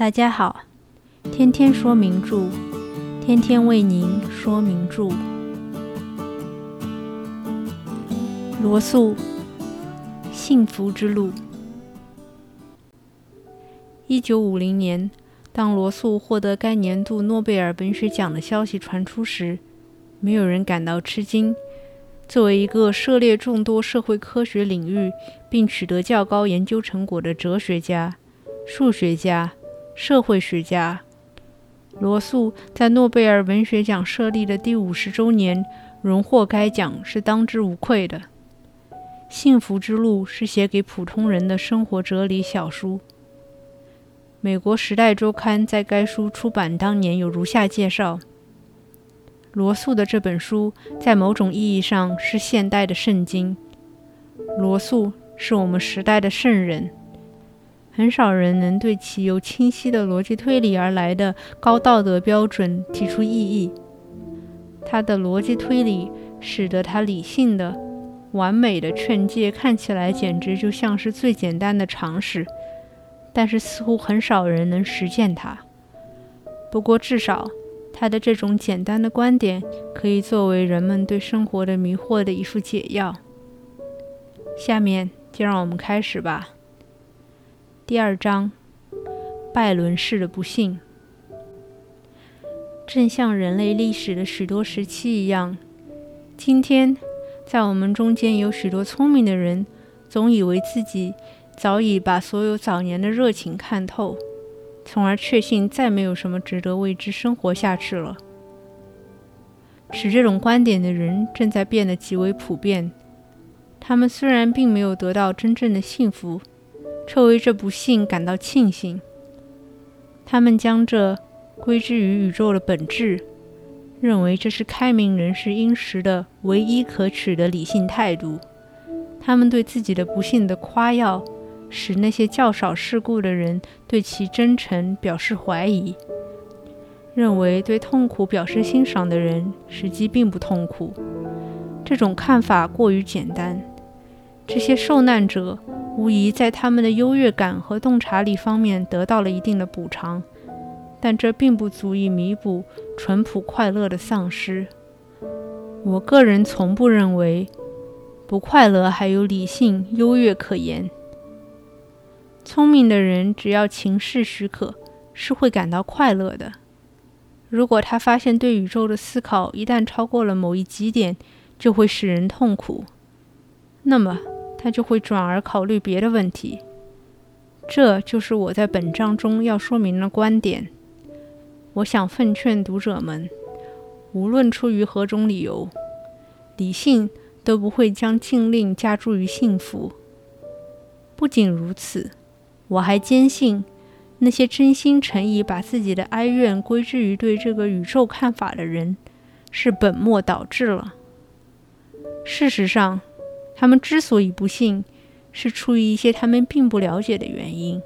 大家好，天天说名著，天天为您说名著。罗素《幸福之路》。一九五零年，当罗素获得该年度诺贝尔文学奖的消息传出时，没有人感到吃惊。作为一个涉猎众多社会科学领域并取得较高研究成果的哲学家、数学家、社会学家，罗素在诺贝尔文学奖设立的第五十周年荣获该奖是当之无愧的。《幸福之路》是写给普通人的生活哲理小书。美国《时代周刊》在该书出版当年有如下介绍。罗素的这本书在某种意义上是现代的圣经。罗素是我们时代的圣人，很少人能对其由清晰的逻辑推理而来的高道德标准提出异议。他的逻辑推理使得他理性的、完美的劝诫看起来简直就像是最简单的常识，但是似乎很少人能实践它。不过至少。他的这种简单的观点，可以作为人们对生活的迷惑的一副解药。下面就让我们开始吧。第二章：拜伦式的不幸。正像人类历史的许多时期一样，今天在我们中间有许多聪明的人，总以为自己早已把所有早年的热情看透。从而确信再没有什么值得为之生活下去了。持这种观点的人正在变得极为普遍。他们虽然并没有得到真正的幸福，却为这不幸感到庆幸。他们将这归之于宇宙的本质，认为这是开明人士应持的唯一可取的理性态度。他们对自己的不幸的夸耀。使那些较少世故的人对其真诚表示怀疑，认为对痛苦表示欣赏的人实际并不痛苦。这种看法过于简单。这些受难者无疑在他们的优越感和洞察力方面得到了一定的补偿，但这并不足以弥补淳朴快乐的丧失。我个人从不认为不快乐还有理性优越可言。聪明的人，只要情势许可，是会感到快乐的。如果他发现对宇宙的思考一旦超过了某一极点，就会使人痛苦，那么他就会转而考虑别的问题。这就是我在本章中要说明的观点。我想奉劝读者们，无论出于何种理由，理性都不会将禁令加诸于幸福。不仅如此。我还坚信，那些真心诚意把自己的哀怨归之于对这个宇宙看法的人，是本末倒置了。事实上，他们之所以不幸，是出于一些他们并不了解的原因，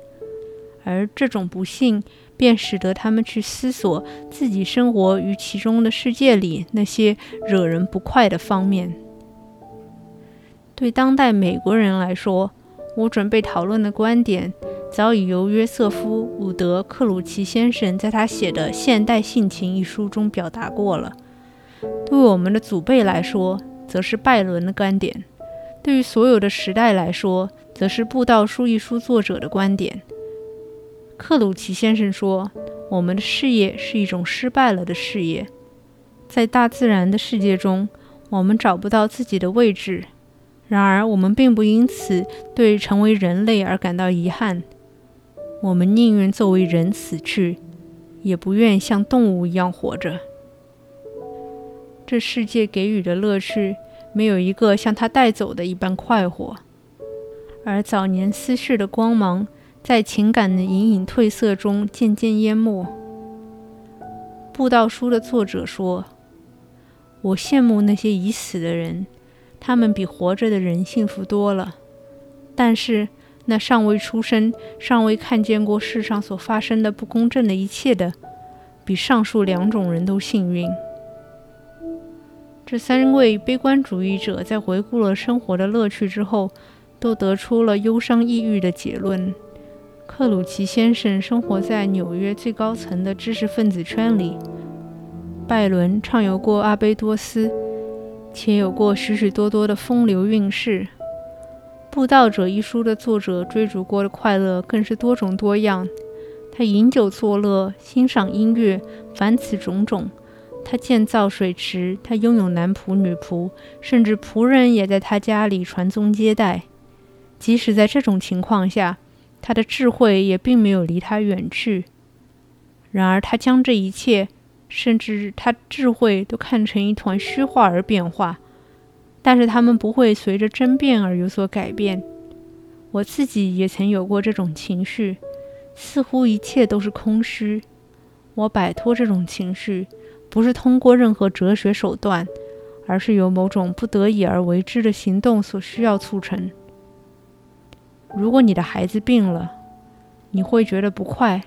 而这种不幸便使得他们去思索自己生活于其中的世界里那些惹人不快的方面。对当代美国人来说，我准备讨论的观点。早已由约瑟夫·伍德·克鲁奇先生在他写的《现代性情》一书中表达过了。对我们的祖辈来说，则是拜伦的观点；对于所有的时代来说，则是《布道书》一书作者的观点。克鲁奇先生说：“我们的事业是一种失败了的事业，在大自然的世界中，我们找不到自己的位置。然而，我们并不因此对成为人类而感到遗憾。”我们宁愿作为人死去，也不愿像动物一样活着。这世界给予的乐趣，没有一个像他带走的一般快活。而早年思绪的光芒，在情感的隐隐褪色中渐渐淹没。布道书的作者说：“我羡慕那些已死的人，他们比活着的人幸福多了。”但是。那尚未出生、尚未看见过世上所发生的不公正的一切的，比上述两种人都幸运。这三位悲观主义者在回顾了生活的乐趣之后，都得出了忧伤抑郁的结论。克鲁奇先生生活在纽约最高层的知识分子圈里。拜伦畅游过阿贝多斯，且有过许许多多的风流韵事。《布道者》一书的作者追逐过的快乐更是多种多样。他饮酒作乐，欣赏音乐，凡此种种。他建造水池，他拥有男仆、女仆，甚至仆人也在他家里传宗接代。即使在这种情况下，他的智慧也并没有离他远去。然而，他将这一切，甚至他智慧，都看成一团虚化而变化。但是，他们不会随着争辩而有所改变。我自己也曾有过这种情绪，似乎一切都是空虚。我摆脱这种情绪。不是通过任何哲学手段，而是由某种不得已而为之的行动所需要促成。如果你的孩子病了，你会觉得不快，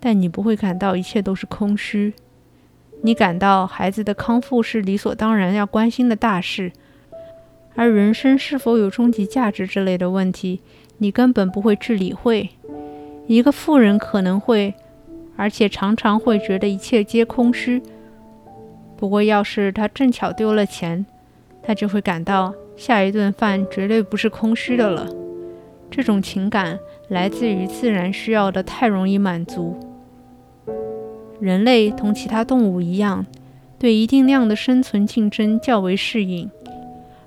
但你不会感到一切都是空虚。你感到孩子的康复是理所当然要关心的大事，而人生是否有终极价值之类的问题，你根本不会去理会。一个富人可能会，而且常常会觉得一切皆空虚。不过，要是他正巧丢了钱，他就会感到下一顿饭绝对不是空虚的了。这种情感来自于自然需要的太容易满足。人类同其他动物一样，对一定量的生存竞争较为适应，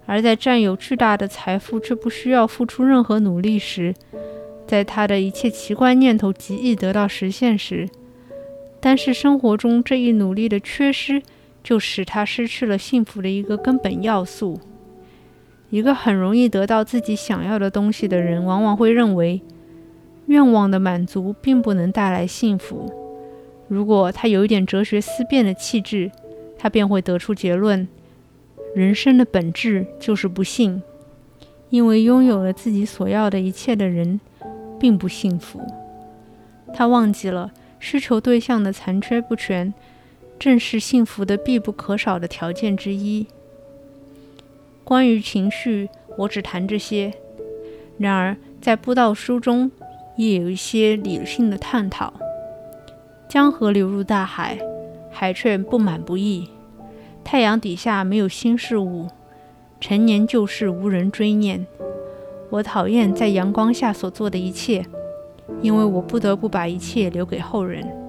而在占有巨大的财富却不需要付出任何努力时，在他的一切奇怪念头极易得到实现时，但是生活中这一努力的缺失。就使他失去了幸福的一个根本要素。一个很容易得到自己想要的东西的人，往往会认为，愿望的满足并不能带来幸福。如果他有一点哲学思辨的气质，他便会得出结论：人生的本质就是不幸，因为拥有了自己所要的一切的人，并不幸福。他忘记了需求对象的残缺不全。正是幸福的必不可少的条件之一。关于情绪，我只谈这些。然而，在布道书中也有一些理性的探讨。江河流入大海，海却不满不溢。太阳底下没有新事物，陈年旧事无人追念。我讨厌在阳光下所做的一切，因为我不得不把一切留给后人。